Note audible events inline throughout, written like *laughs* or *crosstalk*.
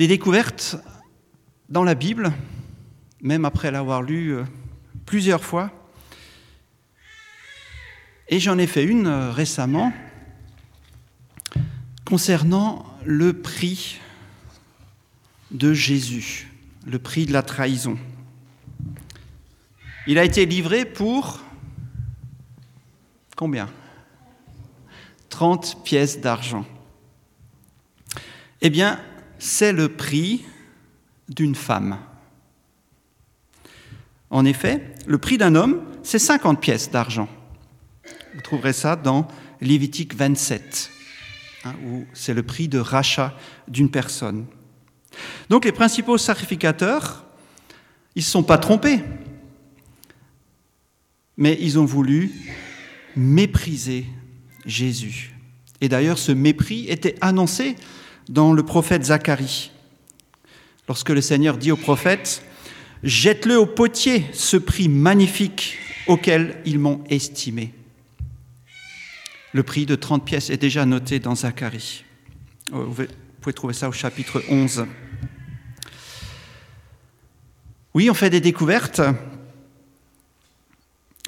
Des découvertes dans la Bible, même après l'avoir lu euh, plusieurs fois. Et j'en ai fait une euh, récemment concernant le prix de Jésus, le prix de la trahison. Il a été livré pour combien? 30 pièces d'argent. Eh bien, c'est le prix d'une femme. En effet, le prix d'un homme, c'est 50 pièces d'argent. Vous trouverez ça dans Lévitique 27, hein, où c'est le prix de rachat d'une personne. Donc les principaux sacrificateurs, ils ne se sont pas trompés, mais ils ont voulu mépriser Jésus. Et d'ailleurs, ce mépris était annoncé dans le prophète Zacharie. Lorsque le Seigneur dit au prophète, Jette-le au potier, ce prix magnifique auquel ils m'ont estimé. Le prix de 30 pièces est déjà noté dans Zacharie. Vous pouvez trouver ça au chapitre 11. Oui, on fait des découvertes.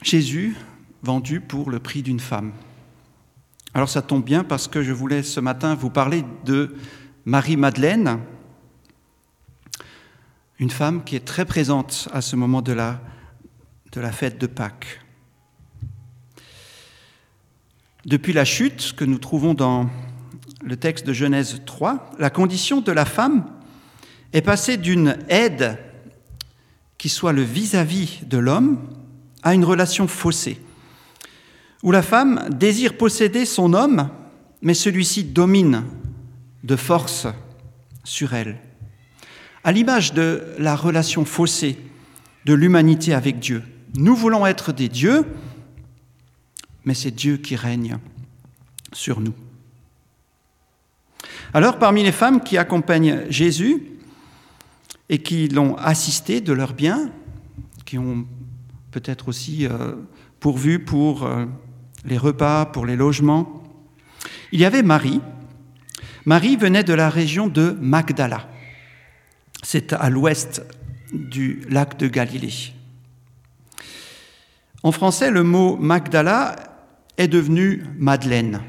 Jésus vendu pour le prix d'une femme. Alors ça tombe bien parce que je voulais ce matin vous parler de Marie-Madeleine, une femme qui est très présente à ce moment de la, de la fête de Pâques. Depuis la chute que nous trouvons dans le texte de Genèse 3, la condition de la femme est passée d'une aide qui soit le vis-à-vis -vis de l'homme à une relation faussée où la femme désire posséder son homme, mais celui-ci domine de force sur elle. À l'image de la relation faussée de l'humanité avec Dieu, nous voulons être des dieux, mais c'est Dieu qui règne sur nous. Alors, parmi les femmes qui accompagnent Jésus et qui l'ont assisté de leur bien, qui ont peut-être aussi euh, pourvu pour euh, les repas, pour les logements. Il y avait Marie. Marie venait de la région de Magdala. C'est à l'ouest du lac de Galilée. En français, le mot Magdala est devenu Madeleine,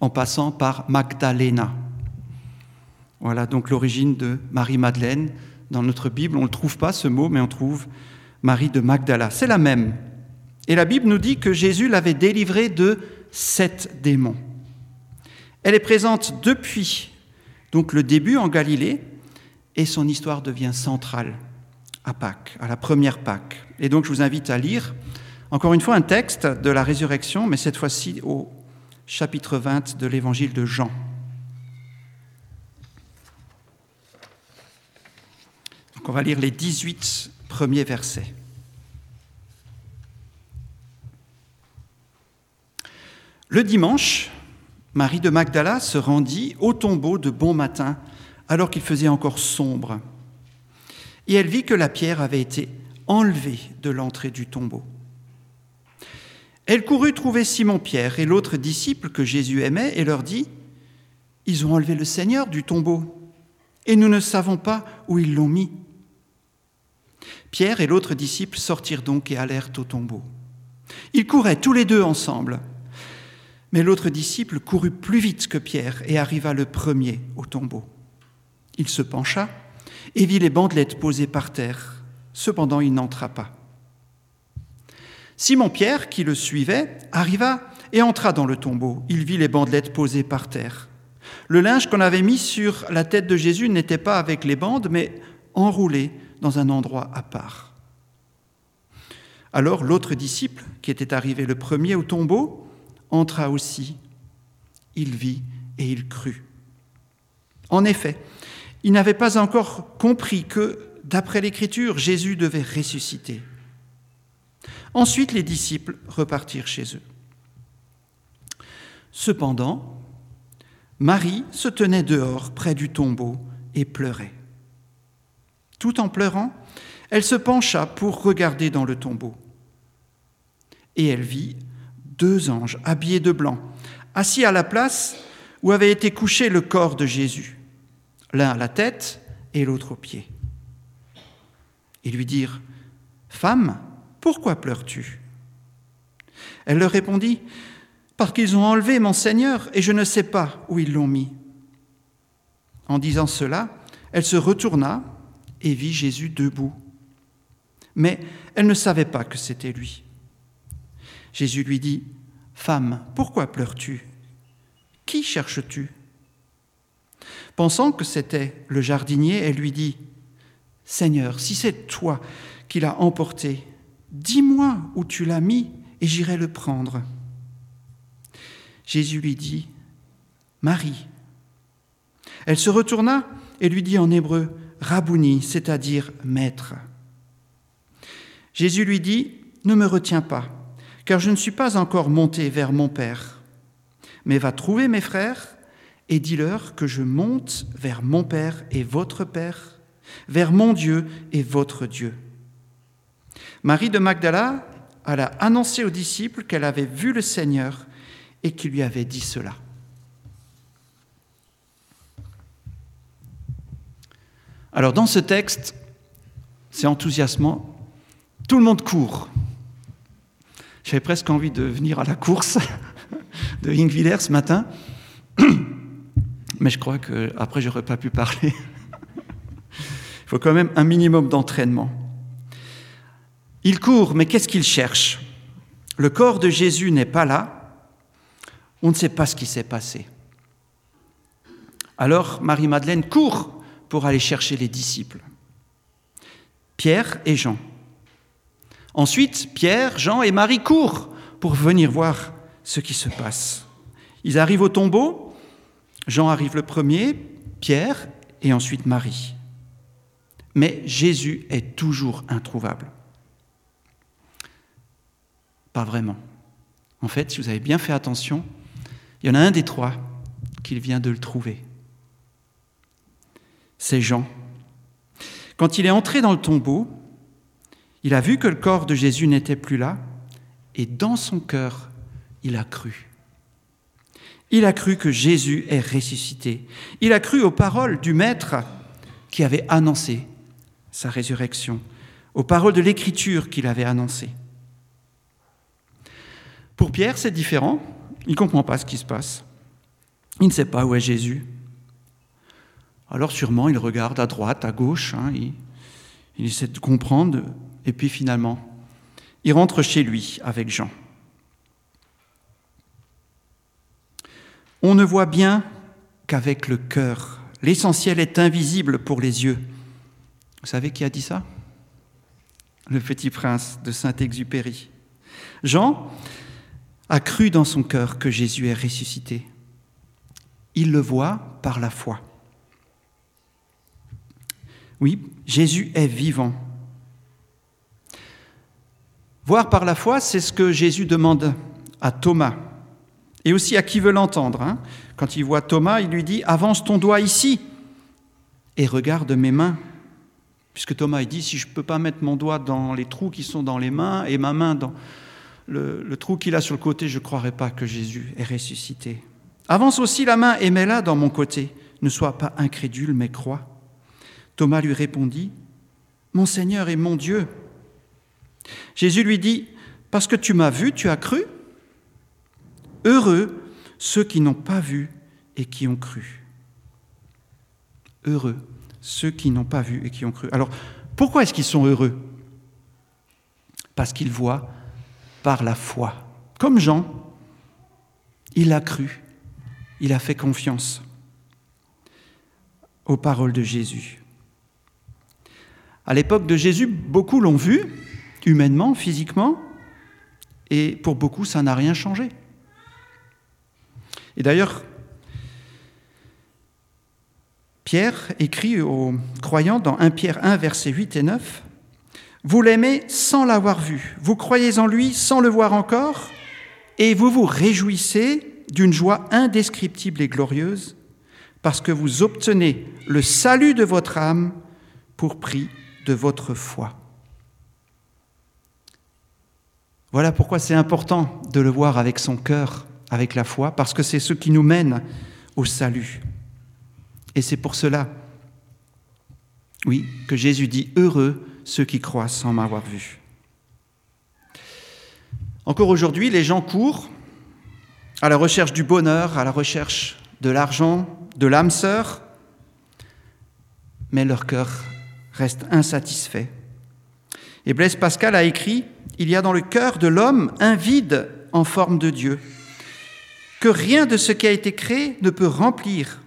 en passant par Magdalena. Voilà donc l'origine de Marie-Madeleine. Dans notre Bible, on ne trouve pas ce mot, mais on trouve Marie de Magdala. C'est la même. Et la Bible nous dit que Jésus l'avait délivrée de sept démons. Elle est présente depuis donc le début en Galilée et son histoire devient centrale à Pâques, à la première Pâques. Et donc je vous invite à lire encore une fois un texte de la résurrection, mais cette fois-ci au chapitre 20 de l'évangile de Jean. On va lire les 18 premiers versets. Le dimanche, Marie de Magdala se rendit au tombeau de bon matin, alors qu'il faisait encore sombre. Et elle vit que la pierre avait été enlevée de l'entrée du tombeau. Elle courut trouver Simon-Pierre et l'autre disciple que Jésus aimait et leur dit, Ils ont enlevé le Seigneur du tombeau, et nous ne savons pas où ils l'ont mis. Pierre et l'autre disciple sortirent donc et allèrent au tombeau. Ils couraient tous les deux ensemble. Mais l'autre disciple courut plus vite que Pierre et arriva le premier au tombeau. Il se pencha et vit les bandelettes posées par terre. Cependant, il n'entra pas. Simon-Pierre, qui le suivait, arriva et entra dans le tombeau. Il vit les bandelettes posées par terre. Le linge qu'on avait mis sur la tête de Jésus n'était pas avec les bandes, mais enroulé dans un endroit à part. Alors l'autre disciple, qui était arrivé le premier au tombeau, entra aussi. Il vit et il crut. En effet, il n'avait pas encore compris que, d'après l'Écriture, Jésus devait ressusciter. Ensuite, les disciples repartirent chez eux. Cependant, Marie se tenait dehors près du tombeau et pleurait. Tout en pleurant, elle se pencha pour regarder dans le tombeau. Et elle vit deux anges habillés de blanc, assis à la place où avait été couché le corps de Jésus. l'un à la tête et l'autre aux pieds. Et lui dirent, Femme, pourquoi pleures-tu? Elle leur répondit, Parce qu'ils ont enlevé mon Seigneur et je ne sais pas où ils l'ont mis. En disant cela, elle se retourna et vit Jésus debout. Mais elle ne savait pas que c'était lui. Jésus lui dit, Femme, pourquoi pleures-tu? Qui cherches-tu? Pensant que c'était le jardinier, elle lui dit, Seigneur, si c'est toi qui l'as emporté, dis-moi où tu l'as mis et j'irai le prendre. Jésus lui dit, Marie. Elle se retourna et lui dit en hébreu, Rabouni, c'est-à-dire maître. Jésus lui dit, Ne me retiens pas, car je ne suis pas encore monté vers mon Père, mais va trouver mes frères et dis-leur que je monte vers mon Père et votre Père, vers mon Dieu et votre Dieu. Marie de Magdala alla annoncer aux disciples qu'elle avait vu le Seigneur et qu'il lui avait dit cela. Alors dans ce texte, c'est enthousiasmant, tout le monde court. J'avais presque envie de venir à la course *laughs* de Ingviller ce matin, mais je crois qu'après, j'aurais pas pu parler. Il faut quand même un minimum d'entraînement. Il court, mais qu'est-ce qu'il cherche? Le corps de Jésus n'est pas là. On ne sait pas ce qui s'est passé. Alors Marie-Madeleine court pour aller chercher les disciples. Pierre et Jean. Ensuite, Pierre, Jean et Marie courent pour venir voir ce qui se passe. Ils arrivent au tombeau. Jean arrive le premier, Pierre et ensuite Marie. Mais Jésus est toujours introuvable. Pas vraiment. En fait, si vous avez bien fait attention, il y en a un des trois qui vient de le trouver. C'est Jean. Quand il est entré dans le tombeau, il a vu que le corps de Jésus n'était plus là, et dans son cœur, il a cru. Il a cru que Jésus est ressuscité. Il a cru aux paroles du Maître qui avait annoncé sa résurrection, aux paroles de l'Écriture qu'il avait annoncées. Pour Pierre, c'est différent. Il ne comprend pas ce qui se passe. Il ne sait pas où est Jésus. Alors sûrement, il regarde à droite, à gauche, hein, il, il essaie de comprendre, et puis finalement, il rentre chez lui avec Jean. On ne voit bien qu'avec le cœur. L'essentiel est invisible pour les yeux. Vous savez qui a dit ça? Le petit prince de Saint-Exupéry. Jean, a cru dans son cœur que Jésus est ressuscité. Il le voit par la foi. Oui, Jésus est vivant. Voir par la foi, c'est ce que Jésus demande à Thomas et aussi à qui veut l'entendre. Hein. Quand il voit Thomas, il lui dit Avance ton doigt ici et regarde mes mains. Puisque Thomas, dit Si je ne peux pas mettre mon doigt dans les trous qui sont dans les mains et ma main dans, le, trou qu'il a sur le côté, je ne croirais pas que Jésus est ressuscité. Avance aussi la main et mets-la dans mon côté. Ne sois pas incrédule, mais crois. Thomas lui répondit, Mon Seigneur et mon Dieu. Jésus lui dit, Parce que tu m'as vu, tu as cru Heureux ceux qui n'ont pas vu et qui ont cru. Heureux ceux qui n'ont pas vu et qui ont cru. Alors, pourquoi est-ce qu'ils sont heureux? Parce qu'ils voient par la foi. Comme Jean, il a cru, il a fait confiance aux paroles de Jésus. À l'époque de Jésus, beaucoup l'ont vu, humainement, physiquement, et pour beaucoup, ça n'a rien changé. Et d'ailleurs, Pierre écrit aux croyants dans 1 Pierre 1, versets 8 et 9, vous l'aimez sans l'avoir vu, vous croyez en lui sans le voir encore, et vous vous réjouissez d'une joie indescriptible et glorieuse, parce que vous obtenez le salut de votre âme pour prix de votre foi. Voilà pourquoi c'est important de le voir avec son cœur, avec la foi, parce que c'est ce qui nous mène au salut. Et c'est pour cela, oui, que Jésus dit Heureux ceux qui croient sans m'avoir vu. Encore aujourd'hui, les gens courent à la recherche du bonheur, à la recherche de l'argent, de l'âme sœur, mais leur cœur reste insatisfait. Et Blaise Pascal a écrit Il y a dans le cœur de l'homme un vide en forme de Dieu, que rien de ce qui a été créé ne peut remplir,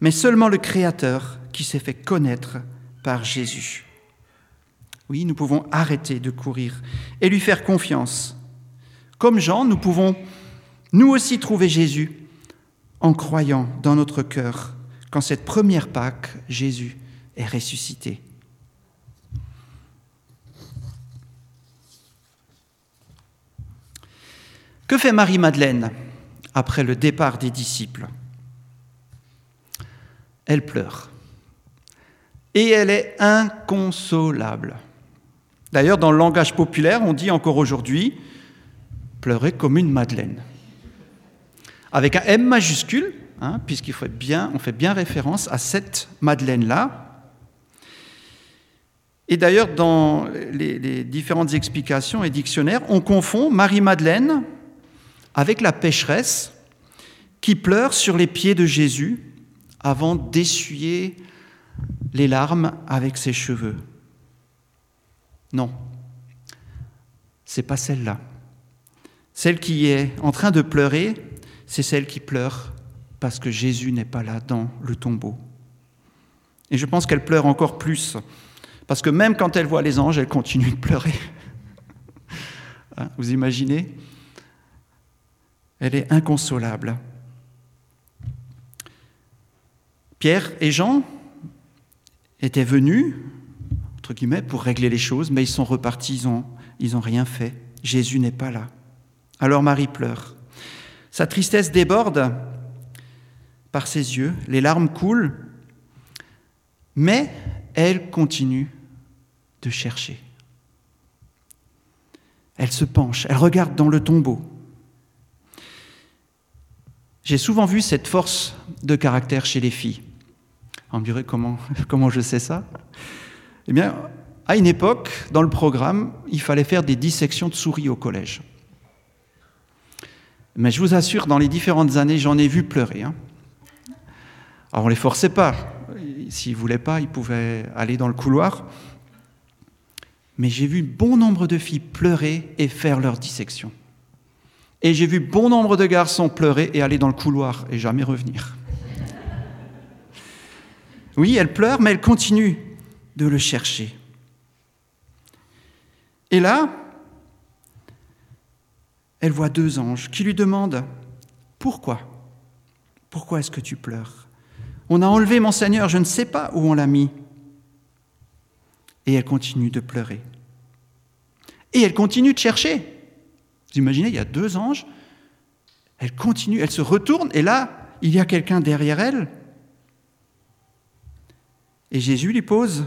mais seulement le Créateur qui s'est fait connaître par Jésus. Oui, nous pouvons arrêter de courir et lui faire confiance. Comme Jean, nous pouvons nous aussi trouver Jésus en croyant dans notre cœur qu'en cette première Pâque, Jésus est ressuscité. Que fait Marie-Madeleine après le départ des disciples? Elle pleure. Et elle est inconsolable. D'ailleurs, dans le langage populaire, on dit encore aujourd'hui pleurer comme une Madeleine. Avec un M majuscule, hein, puisqu'il faut bien, on fait bien référence à cette Madeleine-là, et d'ailleurs, dans les, les, différentes explications et dictionnaires, on confond Marie-Madeleine avec la pécheresse qui pleure sur les pieds de Jésus avant d'essuyer les larmes avec ses cheveux. Non, c'est pas celle-là. Celle qui est en train de pleurer, c'est celle qui pleure parce que Jésus n'est pas là dans le tombeau. Et je pense qu'elle pleure encore plus, parce que même quand elle voit les anges, elle continue de pleurer. *laughs* Hein, vous imaginez? Elle est inconsolable. Pierre et Jean étaient venus, entre guillemets, pour régler les choses, mais ils sont repartis, ils n'ont rien fait. Jésus n'est pas là. Alors Marie pleure. Sa tristesse déborde par ses yeux, les larmes coulent, mais elle continue de chercher. Elle se penche, elle regarde dans le tombeau. J'ai souvent vu cette force de caractère chez les filles. On me dirait comment, *laughs* comment je sais ça? Eh bien, à une époque, dans le programme, il fallait faire des dissections de souris au collège. Mais je vous assure, dans les différentes années, j'en ai vu pleurer. Hein. Alors on ne les forçait pas. S'ils ne voulaient pas, ils pouvaient aller dans le couloir. Mais j'ai vu bon nombre de filles pleurer et faire leur dissection. Et j'ai vu bon nombre de garçons pleurer et aller dans le couloir et jamais revenir. Oui, elle pleure, mais elle continue de le chercher. Et là, elle voit deux anges qui lui demandent Pourquoi? Pourquoi est-ce que tu pleures? On a enlevé mon Seigneur, je ne sais pas où on l'a mis. Et elle continue de pleurer. Et elle continue de chercher. Imaginez, il y a deux anges, elle continue, elle se retourne, et là, il y a quelqu'un derrière elle. Et Jésus lui pose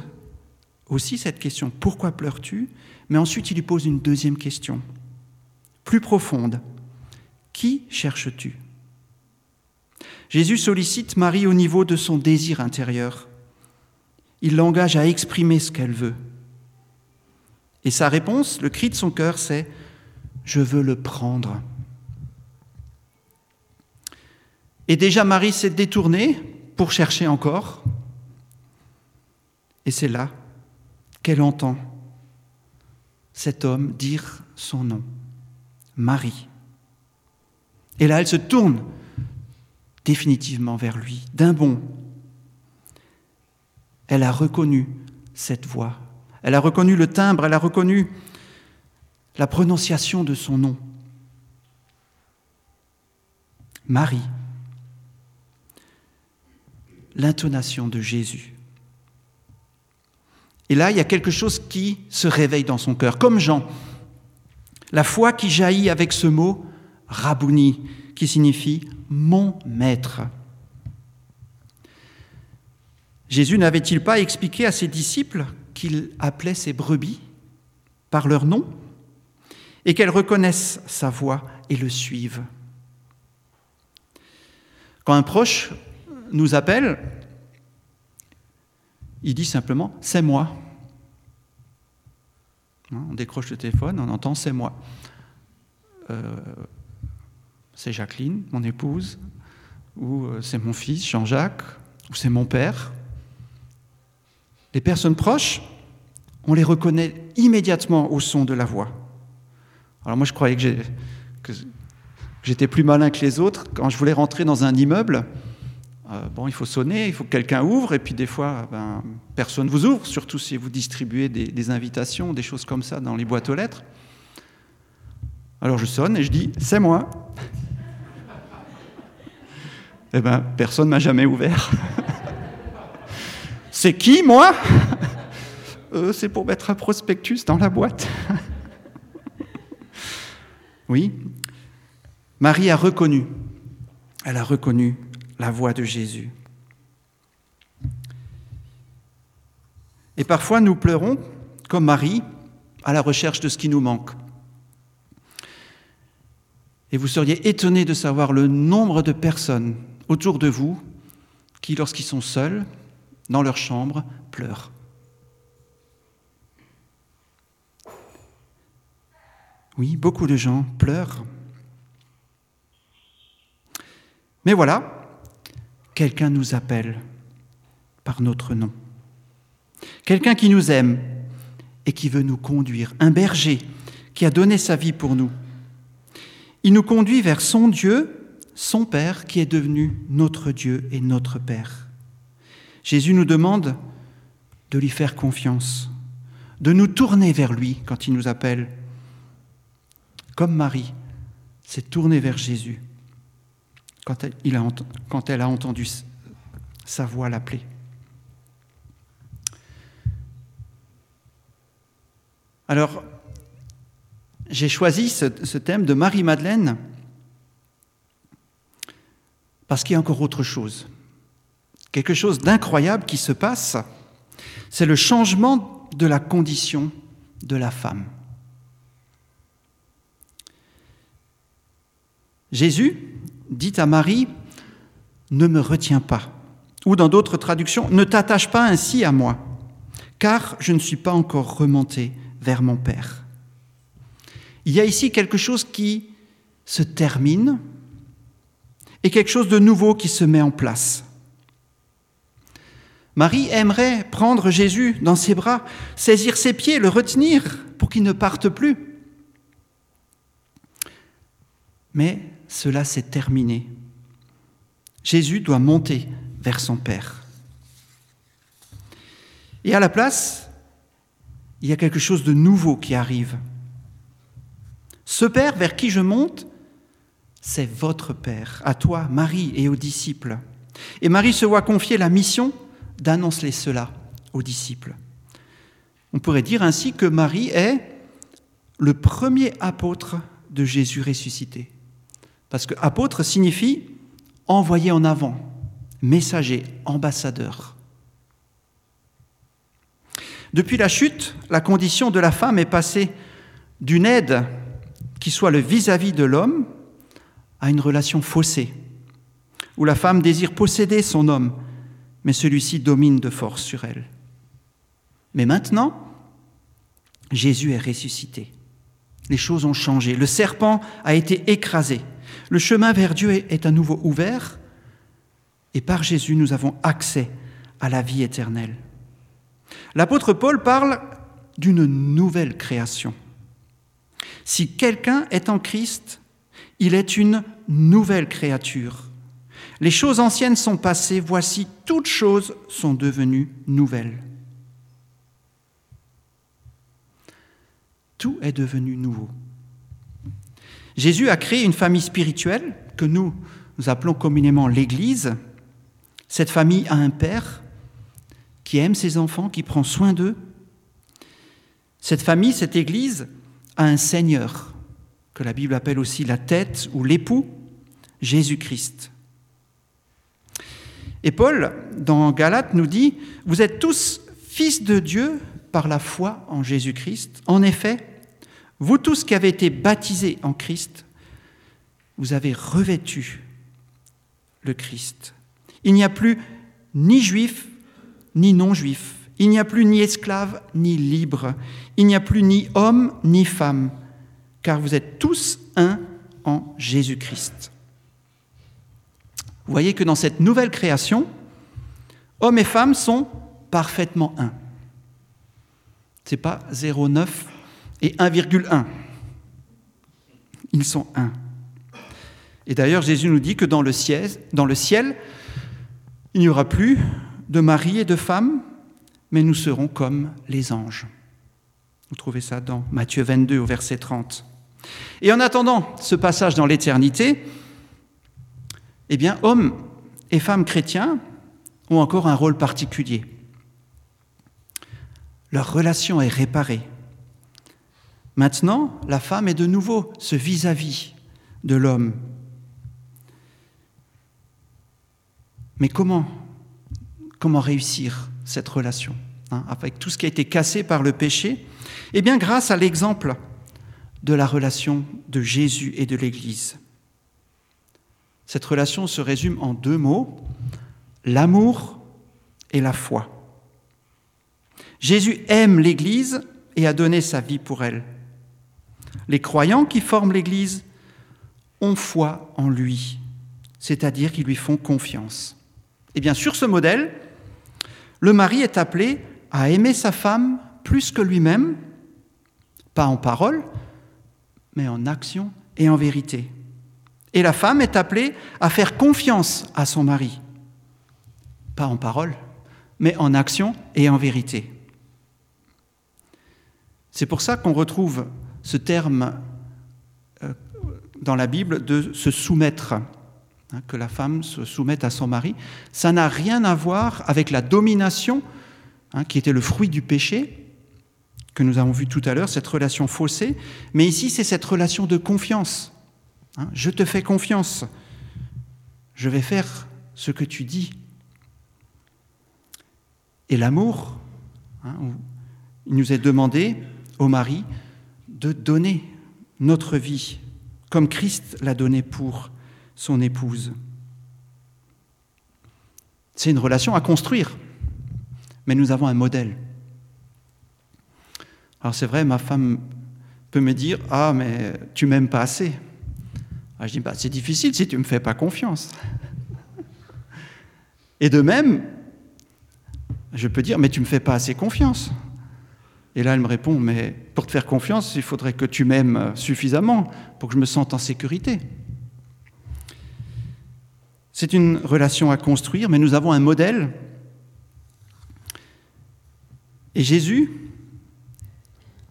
aussi cette question, pourquoi pleures-tu? Mais ensuite, il lui pose une deuxième question, plus profonde. Qui cherches-tu? Jésus sollicite Marie au niveau de son désir intérieur. Il l'engage à exprimer ce qu'elle veut. Et sa réponse, le cri de son cœur, c'est je veux le prendre. Et déjà Marie s'est détournée pour chercher encore. Et c'est là qu'elle entend cet homme dire son nom, Marie. Et là, elle se tourne définitivement vers lui, d'un bond. Elle a reconnu cette voix, elle a reconnu le timbre, elle a reconnu la prononciation de son nom. Marie. L'intonation de Jésus. Et là, il y a quelque chose qui se réveille dans son cœur, comme Jean. La foi qui jaillit avec ce mot Rabouni, qui signifie mon maître. Jésus n'avait-il pas expliqué à ses disciples qu'il appelait ses brebis par leur nom? Et qu'elles reconnaissent sa voix et le suivent. Quand un proche nous appelle il dit simplement C'est moi. Hein, on décroche le téléphone, on entend C'est moi. Euh, c'est Jacqueline, mon épouse, ou euh, c'est mon fils, Jean-Jacques, ou c'est mon père. Les personnes proches, on les reconnaît immédiatement au son de la voix. Alors moi, je croyais que j'étais plus malin que les autres. Quand je voulais rentrer dans un immeuble, euh, bon, il faut sonner, il faut que quelqu'un ouvre, et puis des fois, ben, personne ne vous ouvre, surtout si vous distribuez des, des, invitations, des choses comme ça dans les boîtes aux lettres. Alors je sonne et je dis, c'est moi. *laughs* eh bien, personne ne m'a jamais ouvert. *laughs* c'est qui, moi? *laughs* Euh, C'est pour mettre un prospectus dans la boîte. Oui, Marie a reconnu, elle a reconnu la voix de Jésus. Et parfois nous pleurons, comme Marie, à la recherche de ce qui nous manque. Et vous seriez étonné de savoir le nombre de personnes autour de vous qui, lorsqu'ils sont seuls, dans leur chambre, pleurent. Oui, beaucoup de gens pleurent. Mais voilà, quelqu'un nous appelle par notre nom. Quelqu'un qui nous aime et qui veut nous conduire. Un berger qui a donné sa vie pour nous. Il nous conduit vers son Dieu, son Père, qui est devenu notre Dieu et notre Père. Jésus nous demande de lui faire confiance, de nous tourner vers lui quand il nous appelle. Comme Marie s'est tournée vers Jésus quand elle, a, entendu sa voix l'appeler. Alors, j'ai choisi ce, ce, thème de Marie-Madeleine parce qu'il y a encore autre chose. Quelque chose d'incroyable qui se passe, c'est le changement de la condition de la femme. Jésus dit à Marie, ne me retiens pas. Ou dans d'autres traductions, ne t'attache pas ainsi à moi, car je ne suis pas encore remonté vers mon Père. Il y a ici quelque chose qui se termine et quelque chose de nouveau qui se met en place. Marie aimerait prendre Jésus dans ses bras, saisir ses pieds, le retenir pour qu'il ne parte plus. Mais cela s'est terminé. Jésus doit monter vers son Père. Et à la place, il y a quelque chose de nouveau qui arrive. Ce Père vers qui je monte, c'est votre Père, à toi, Marie, et aux disciples. Et Marie se voit confier la mission d'annoncer cela aux disciples. On pourrait dire ainsi que Marie est le premier apôtre de Jésus ressuscité. Parce que apôtre signifie envoyé en avant, messager, ambassadeur. Depuis la chute, la condition de la femme est passée d'une aide qui soit le vis-à-vis de l'homme à une relation faussée, où la femme désire posséder son homme, mais celui-ci domine de force sur elle. Mais maintenant, Jésus est ressuscité. Les choses ont changé. Le serpent a été écrasé. Le chemin vers Dieu est à nouveau ouvert et par Jésus, nous avons accès à la vie éternelle. L'apôtre Paul parle d'une nouvelle création. Si quelqu'un est en Christ, il est une nouvelle créature. Les choses anciennes sont passées, voici, toutes choses sont devenues nouvelles. Tout est devenu nouveau. Jésus a créé une famille spirituelle que nous, nous appelons communément l'Église. Cette famille a un père qui aime ses enfants, qui prend soin d'eux. Cette famille, cette Église, a un Seigneur, que la Bible appelle aussi la tête ou l'époux, Jésus-Christ. Et Paul, dans Galates, nous dit, Vous êtes tous fils de Dieu par la foi en Jésus-Christ. En effet, vous tous qui avez été baptisés en Christ, vous avez revêtu le Christ. Il n'y a plus ni juif, ni non-juif. Il n'y a plus ni esclave ni libre. Il n'y a plus ni homme ni femme, car vous êtes tous un en Jésus-Christ. Vous voyez que dans cette nouvelle création, hommes et femmes sont parfaitement un. Ce n'est pas 0,9 et 1,1. Ils sont un. Et d'ailleurs, Jésus nous dit que dans le ciel, il n'y aura plus de mari et de femme, mais nous serons comme les anges. Vous trouvez ça dans Matthieu 22 au verset 30. Et en attendant ce passage dans l'éternité, eh bien, hommes et femmes chrétiens ont encore un rôle particulier. Leur relation est réparée. Maintenant, la femme est de nouveau ce vis-à-vis de l'homme. Mais comment réussir cette relation hein, avec tout ce qui a été cassé par le péché? Eh bien, grâce à l'exemple de la relation de Jésus et de l'Église. Cette relation se résume en deux mots, l'amour et la foi. Jésus aime l'Église et a donné sa vie pour elle. Les croyants qui forment l'Église ont foi en lui, c'est-à-dire qu'ils lui font confiance. Et bien sur ce modèle, le mari est appelé à aimer sa femme plus que lui-même, pas en parole, mais en action et en vérité. Et la femme est appelée à faire confiance à son mari, pas en parole, mais en action et en vérité. C'est pour ça qu'on retrouve ce terme euh, dans la Bible de se soumettre, hein, que la femme se soumette à son mari. Ça n'a rien à voir avec la domination, hein, qui était le fruit du péché, que nous avons vu tout à l'heure, cette relation faussée, mais ici c'est cette relation de confiance. Hein. je te fais confiance, je vais faire ce que tu dis. Et l'amour, il nous est demandé au mari de donner notre vie comme Christ l'a donné pour son épouse. C'est une relation à construire, mais nous avons un modèle. Alors c'est vrai, ma femme peut me dire Ah, mais tu m'aimes pas assez. Ah, je dis bah, C'est difficile si tu ne me fais pas confiance. Et de même, je peux dire Mais tu ne me fais pas assez confiance. Et là, elle me répond Mais pour te faire confiance, il faudrait que tu m'aimes suffisamment pour que je me sente en sécurité. C'est une relation à construire, mais nous avons un modèle. Et Jésus,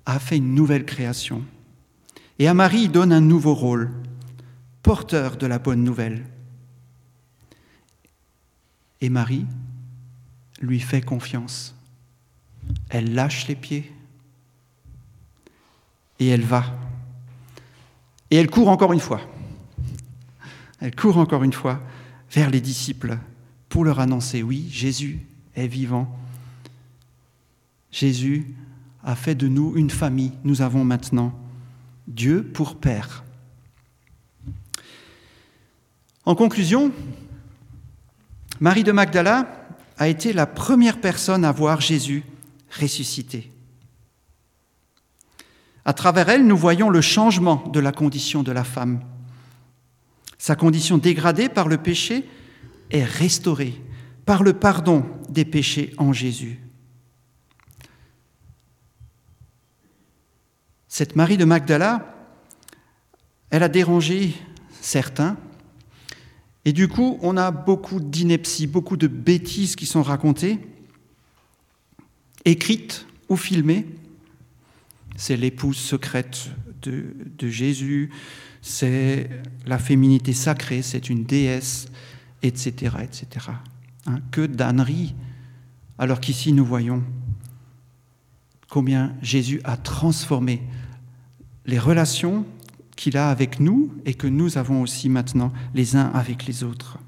a fait une nouvelle création. Et à Marie, il donne un nouveau rôle, porteur de la bonne nouvelle. Et Marie lui fait confiance. Elle lâche les pieds et elle va. Et elle court encore une fois. Elle court encore une fois vers les disciples pour leur annoncer, oui, Jésus est vivant. Jésus a fait de nous une famille. Nous avons maintenant Dieu pour Père. En conclusion, Marie de Magdala a été la première personne à voir Jésus ressuscité. À travers elle, nous voyons le changement de la condition de la femme. Sa condition dégradée par le péché est restaurée par le pardon des péchés en Jésus. Cette Marie de Magdala, elle a dérangé certains. Et du coup, on a beaucoup d'inepties, beaucoup de bêtises qui sont racontées, écrites ou filmées. C'est l'épouse secrète de, Jésus, c'est la féminité sacrée, c'est une déesse, etc. etc. Hein, que d'âneries, alors qu'ici nous voyons combien Jésus a transformé les relations qu'il a avec nous et que nous avons aussi maintenant les uns avec les autres.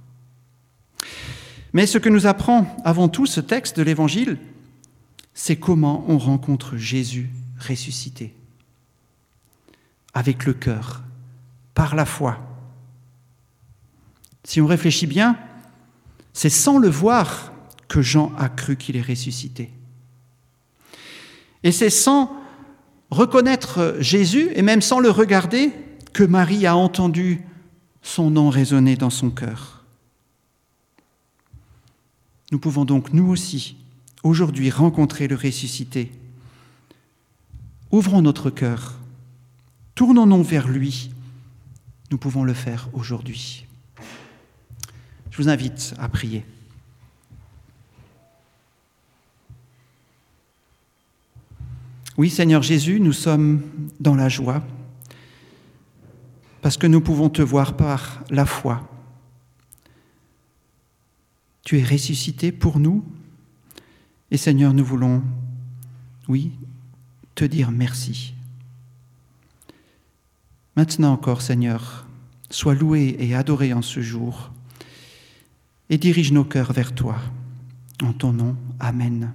Mais ce que nous apprend avant tout ce texte de l'Évangile, c'est comment on rencontre Jésus ressuscité, avec le cœur, par la foi. Si on réfléchit bien, c'est sans le voir que Jean a cru qu'il est ressuscité. Et c'est sans reconnaître Jésus, et même sans le regarder, que Marie a entendu son nom résonner dans son cœur. Nous pouvons donc, nous aussi, aujourd'hui, rencontrer le ressuscité. Ouvrons notre cœur, tournons-nous vers lui. Nous pouvons le faire aujourd'hui. Je vous invite à prier. Oui, Seigneur Jésus, nous sommes dans la joie parce que nous pouvons te voir par la foi. Tu es ressuscité pour nous et Seigneur, nous voulons, oui, te dire merci. Maintenant encore, Seigneur, sois loué et adoré en ce jour et dirige nos cœurs vers toi. En ton nom, Amen.